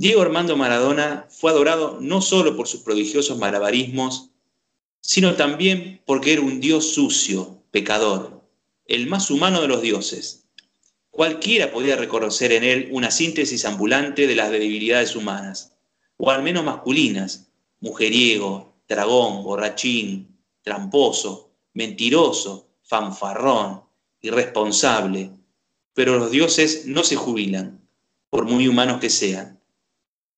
Diego Armando Maradona fue adorado no solo por sus prodigiosos malabarismos, sino también porque era un dios sucio, pecador, el más humano de los dioses. Cualquiera podía reconocer en él una síntesis ambulante de las debilidades humanas, o al menos masculinas, mujeriego, dragón, borrachín, tramposo, mentiroso, fanfarrón, irresponsable. Pero los dioses no se jubilan, por muy humanos que sean.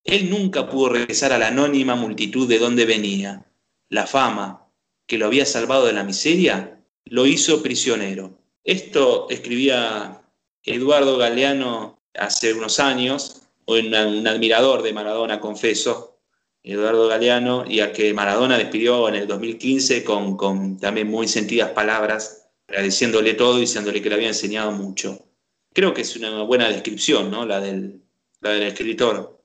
Él nunca pudo regresar a la anónima multitud de donde venía. La fama, que lo había salvado de la miseria, lo hizo prisionero. Esto escribía Eduardo Galeano hace unos años, un, un admirador de Maradona, confeso, Eduardo Galeano, y al que Maradona despidió en el 2015 con, con también muy sentidas palabras, agradeciéndole todo y diciéndole que le había enseñado mucho. Creo que es una buena descripción, ¿no? La del, la del escritor.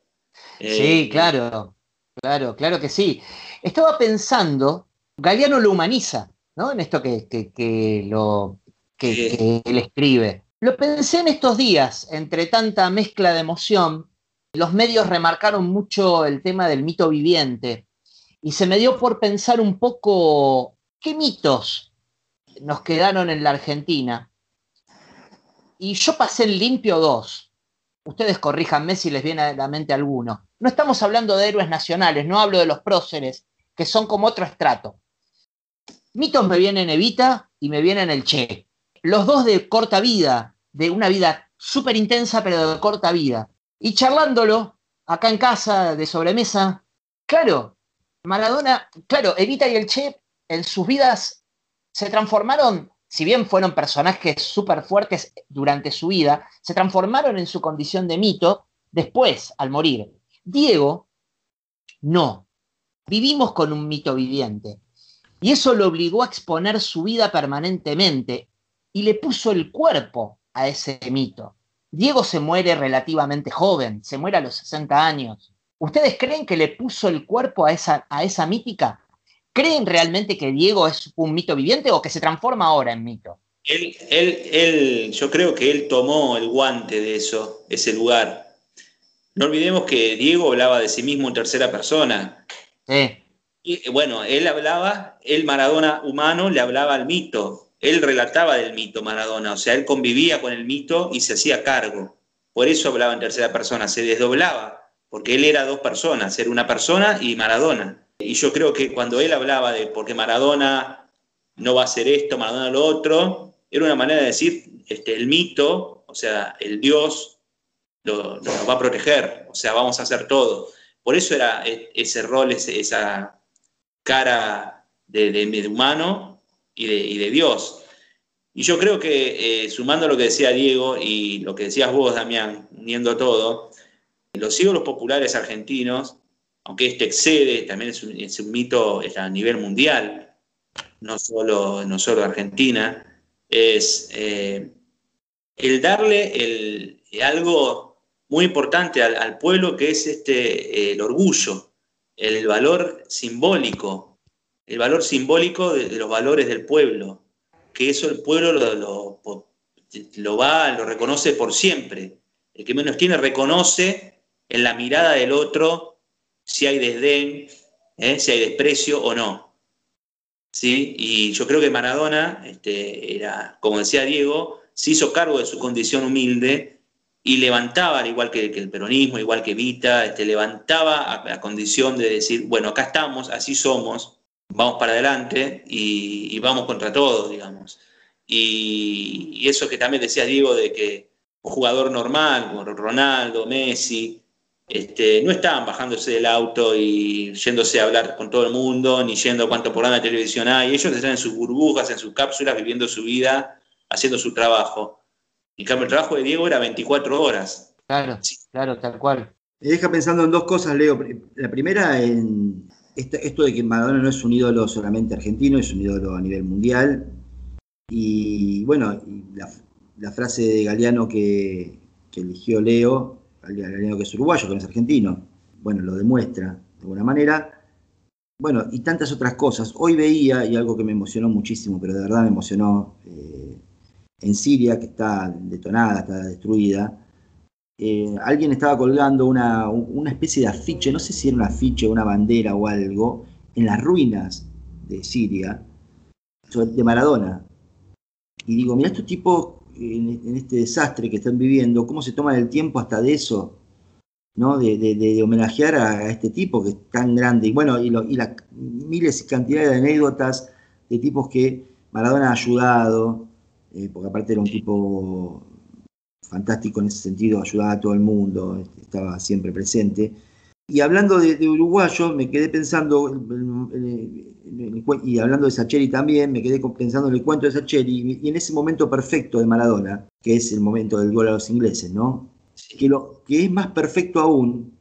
Sí, eh, claro, claro, claro que sí. Estaba pensando, Galeano lo humaniza, ¿no? En esto que, que, lo, que él escribe. Lo pensé en estos días, entre tanta mezcla de emoción, los medios remarcaron mucho el tema del mito viviente y se me dio por pensar un poco qué mitos nos quedaron en la Argentina. Y yo pasé en limpio dos. Ustedes corríjanme si les viene a la mente alguno. No estamos hablando de héroes nacionales, no hablo de los próceres, que son como otro estrato. Mitos me vienen Evita y me vienen el Che los dos de corta vida, de una vida súper intensa, pero de corta vida. Y charlándolo, acá en casa, de sobremesa, claro, Maradona, claro, Evita y el Che en sus vidas se transformaron, si bien fueron personajes súper fuertes durante su vida, se transformaron en su condición de mito después, al morir. Diego, no. Vivimos con un mito viviente. Y eso lo obligó a exponer su vida permanentemente y le puso el cuerpo a ese mito. Diego se muere relativamente joven, se muere a los 60 años. ¿Ustedes creen que le puso el cuerpo a esa, a esa mítica? ¿Creen realmente que Diego es un mito viviente o que se transforma ahora en mito? Él, él, él, yo creo que él tomó el guante de eso, ese lugar. No olvidemos que Diego hablaba de sí mismo en tercera persona. Sí. Y bueno, él hablaba, el Maradona humano le hablaba al mito, él relataba del mito Maradona, o sea, él convivía con el mito y se hacía cargo. Por eso hablaba en tercera persona, se desdoblaba, porque él era dos personas, era una persona y Maradona. Y yo creo que cuando él hablaba de porque Maradona no va a hacer esto, Maradona lo otro, era una manera de decir, este, el mito, o sea, el Dios lo, va a proteger, o sea, vamos a hacer todo. Por eso era e, ese rol, esa cara de, de humano y de, Dios. Y yo creo que, eh, sumando lo que decía Diego y lo que decías vos, Damián, uniendo todo, los ídolos populares argentinos, aunque este excede, también es un, mito a nivel mundial, no solo, no solo Argentina, es eh, el darle el, algo muy importante al, pueblo que es este, el orgullo, el valor simbólico el valor simbólico de, los valores del pueblo, que eso el pueblo lo, lo, va, lo reconoce por siempre. El que menos tiene reconoce en la mirada del otro si hay desdén, ¿eh? si hay desprecio o no. ¿Sí? Y yo creo que Maradona, este, era, como decía Diego, se hizo cargo de su condición humilde y levantaba, al igual que, el peronismo, igual que Vita, este, levantaba a condición de decir, bueno, acá estamos, así somos, vamos para adelante y, vamos contra todo, digamos. Y, eso que también decía Diego de que un jugador normal, como Ronaldo, Messi, este, no estaban bajándose del auto y yéndose a hablar con todo el mundo, ni yendo a cuánto programa de televisión hay. Ellos están en sus burbujas, en sus cápsulas, viviendo su vida, haciendo su trabajo. En cambio, el trabajo de Diego era 24 horas. Claro, claro, tal cual. Me deja pensando en dos cosas, Leo. La primera, en, esto de que Maradona no es un ídolo solamente argentino, es un ídolo a nivel mundial. Y bueno, la, frase de Galeano que, eligió Leo, Galeano que es uruguayo, que no es argentino, bueno, lo demuestra de alguna manera. Bueno, y tantas otras cosas. Hoy veía, y algo que me emocionó muchísimo, pero de verdad me emocionó, eh, en Siria, que está detonada, está destruida, eh, alguien estaba colgando una, una, especie de afiche, no sé si era un afiche, una bandera o algo, en las ruinas de Siria, de Maradona. Y digo, mira estos tipos en, este desastre que están viviendo, cómo se toman el tiempo hasta de eso, ¿no? De, homenajear a, este tipo que es tan grande. Y bueno, y, las miles y cantidades de anécdotas de tipos que Maradona ha ayudado, eh, porque aparte era un tipo fantástico en ese sentido, ayudaba a todo el mundo, estaba siempre presente. Y hablando de, uruguayo, me quedé pensando, y hablando de Sacheri también, me quedé pensando en el cuento de Sacheri, y en ese momento perfecto de Maradona, que es el momento del gol a los ingleses, ¿no? Que, lo, que es más perfecto aún,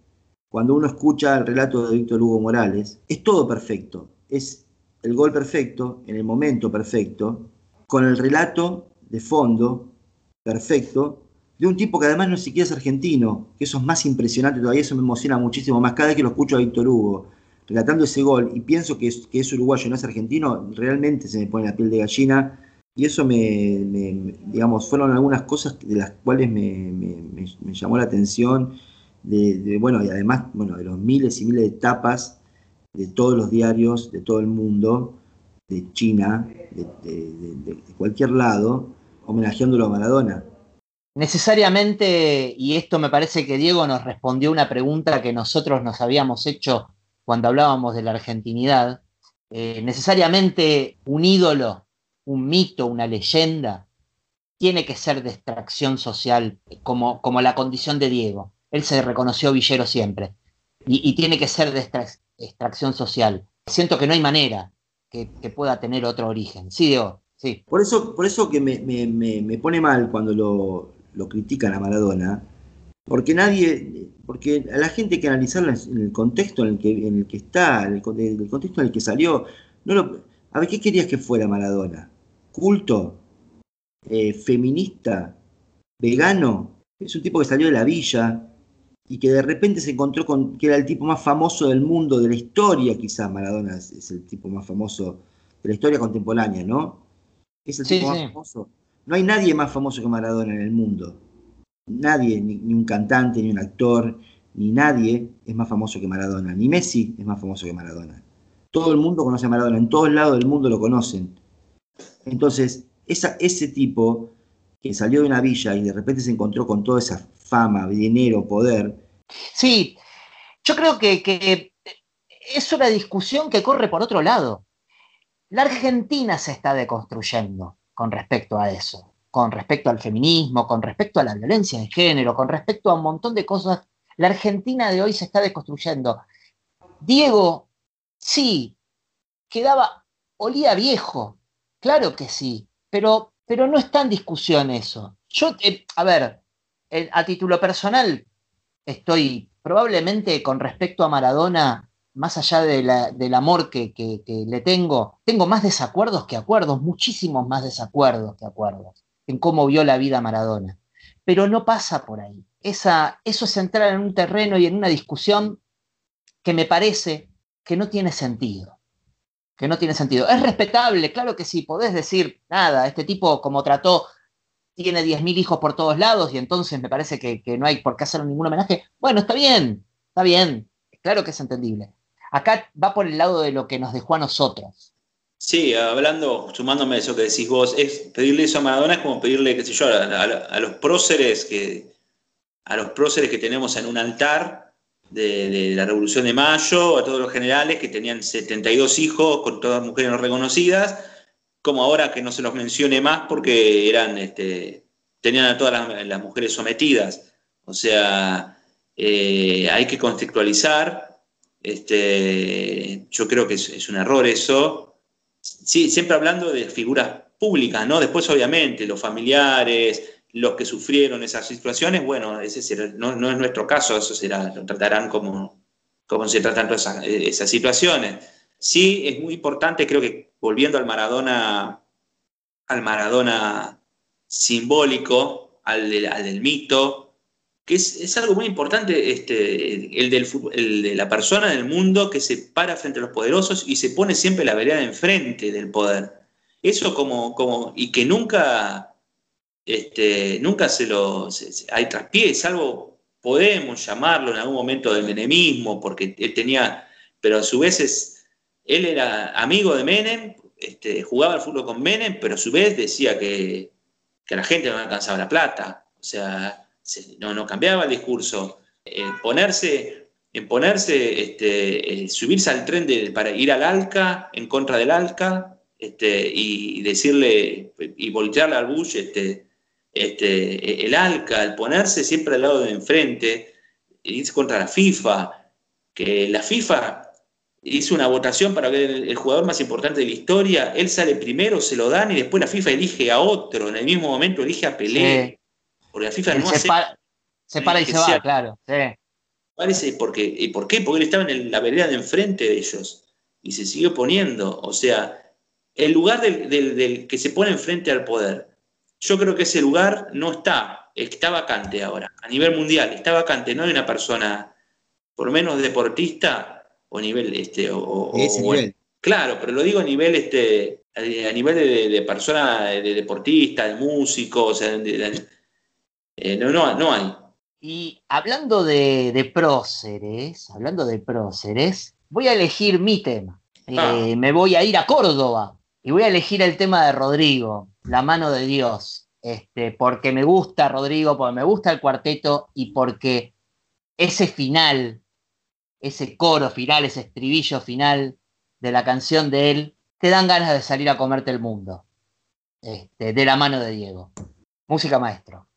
cuando uno escucha el relato de Víctor Hugo Morales, es todo perfecto. Es el gol perfecto, en el momento perfecto, con el relato de fondo perfecto, de un tipo que además no siquiera es argentino, que eso es más impresionante todavía, eso me emociona muchísimo más. Cada vez que lo escucho a Víctor Hugo relatando ese gol y pienso que es, que es uruguayo, no es argentino, realmente se me pone la piel de gallina. Y eso me, digamos, fueron algunas cosas de las cuales me, llamó la atención, de, bueno, y además, bueno, de los miles y miles de tapas de todos los diarios de todo el mundo, de China, de cualquier lado, homenajeándolo a Maradona necesariamente, y esto me parece que Diego nos respondió una pregunta que nosotros nos habíamos hecho cuando hablábamos de la argentinidad, eh, necesariamente un ídolo, un mito, una leyenda, tiene que ser de extracción social, como, como la condición de Diego. Él se reconoció villero siempre, y, tiene que ser de extracción social. Siento que no hay manera que, pueda tener otro origen. Sí, Diego. Sí. Por eso, por eso que me pone mal cuando lo, lo critican a Maradona, porque nadie, porque a la gente hay que analizarla en el contexto en el que, en el que está, en el, contexto en el que salió. No lo, a ver, ¿qué querías que fuera Maradona? ¿Culto? Eh, ¿Feminista? ¿Vegano? Es un tipo que salió de la villa y que de repente se encontró con que era el tipo más famoso del mundo, de la historia quizás, Maradona es, el tipo más famoso de la historia contemporánea, ¿no? Es el tipo más famoso. No hay nadie más famoso que Maradona en el mundo. Nadie, ni, un cantante, ni un actor, ni nadie es más famoso que Maradona. Ni Messi es más famoso que Maradona. Todo el mundo conoce a Maradona, en todos lados del mundo lo conocen. Entonces, ese tipo que salió de una villa y de repente se encontró con toda esa fama, dinero, poder. Sí, yo creo que, que es una discusión que corre por otro lado. La Argentina se está deconstruyendo con respecto a eso, con respecto al feminismo, con respecto a la violencia de género, con respecto a un montón de cosas. La Argentina de hoy se está deconstruyendo. Diego, sí, quedaba, olía viejo, claro que sí, pero, pero no está en discusión eso. Yo, eh, a ver, eh, a título personal, estoy probablemente con respecto a Maradona más allá del amor que, le tengo, tengo más desacuerdos que acuerdos, muchísimos más desacuerdos que acuerdos en cómo vio la vida Maradona. Pero no pasa por ahí. Esa, eso es entrar en un terreno y en una discusión que me parece que no tiene sentido. Que no tiene sentido. Es respetable, claro que sí, podés decir, nada, este tipo como trató, tiene 10.000 hijos por todos lados y entonces me parece que, que no hay por qué hacer ningún homenaje. Bueno, está bien, está bien, claro que es entendible. Acá va por el lado de lo que nos dejó a nosotros. Sí, hablando, sumándome a eso que decís vos, es pedirle eso a Maradona es como pedirle, qué sé yo, a, los próceres que a los próceres que tenemos en un altar de, la Revolución de Mayo, a todos los generales que tenían 72 hijos con todas mujeres no reconocidas, como ahora que no se los mencione más porque eran, este, tenían a todas las, mujeres sometidas. O sea, eh, hay que contextualizar este, yo creo que es, un error eso. Sí, siempre hablando de figuras públicas, ¿no? Después, obviamente, los familiares, los que sufrieron esas situaciones, bueno, ese no, es nuestro caso, eso será, lo tratarán como, como se tratan todas esas, situaciones. Sí, es muy importante, creo que volviendo al Maradona, al Maradona simbólico, al del mito, que es, algo muy importante, este, el, del, el de la persona en el mundo que se para frente a los poderosos y se pone siempre la vereda enfrente del poder. Eso como, como y que nunca, este, nunca se lo. hay traspié, salvo podemos llamarlo en algún momento del menemismo, porque él tenía. Pero a su vez es, él era amigo de Menem, este, jugaba al fútbol con Menem, pero a su vez decía que, que la gente no alcanzaba la plata. O sea, no, no cambiaba el discurso. ponerse, en ponerse este, eh, subirse al tren de, para ir al ALCA, en contra del ALCA, este, y, decirle, y voltearle al Bush, este, este, el ALCA, el ponerse siempre al lado de enfrente, irse contra la FIFA, que la FIFA hizo una votación para ver el, jugador más importante de la historia, él sale primero, se lo dan y después la FIFA elige a otro, en el mismo momento elige a Pelé. Porque la FIFA no se hace. se para y se va, claro. Parece, porque, ¿Y por qué? Porque él estaba en la vereda de enfrente de ellos y se siguió poniendo. O sea, el lugar del, que se pone enfrente al poder, yo creo que ese lugar no está, está vacante ahora, a nivel mundial, está vacante, no hay una persona, por lo menos deportista, o nivel, este, o, claro, pero lo digo a nivel, este, a nivel de, persona, de deportista, de músico, o sea, eh, no, no, no hay. Y hablando de, próceres, hablando de próceres, voy a elegir mi tema. Ah. Eh, me voy a ir a Córdoba y voy a elegir el tema de Rodrigo, La mano de Dios, este, porque me gusta Rodrigo, porque me gusta el cuarteto y porque ese final, ese coro final, ese estribillo final de la canción de él, te dan ganas de salir a comerte el mundo. Este, de la mano de Diego. Música maestro.